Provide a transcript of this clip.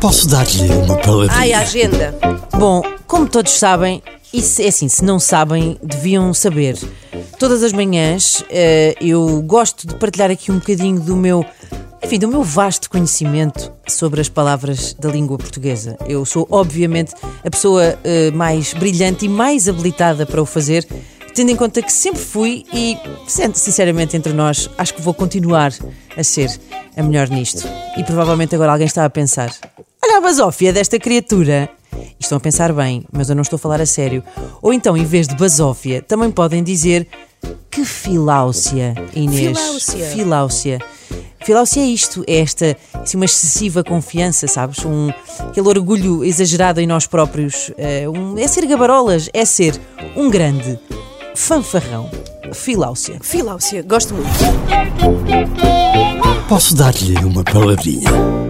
Posso dar-lhe uma palavrinha? Ai, a agenda. Bom, como todos sabem, isso é assim, se não sabem, deviam saber. Todas as manhãs eh, eu gosto de partilhar aqui um bocadinho do meu, enfim, do meu vasto conhecimento sobre as palavras da língua portuguesa. Eu sou, obviamente, a pessoa eh, mais brilhante e mais habilitada para o fazer, tendo em conta que sempre fui e, sinceramente entre nós, acho que vou continuar a ser a melhor nisto. E provavelmente agora alguém está a pensar: olha a basófia desta criatura. E estão a pensar bem, mas eu não estou a falar a sério. Ou então, em vez de basófia, também podem dizer que filáusia, Inês. Filáusia. Filáusia. Filáusia é isto, é esta, assim, uma excessiva confiança, sabes? Um, aquele orgulho exagerado em nós próprios. É, um- é ser gabarolas, é ser um grande fanfarrão. Filáusia. Filáusia, gosto muito. Posso dar-lhe uma palavrinha?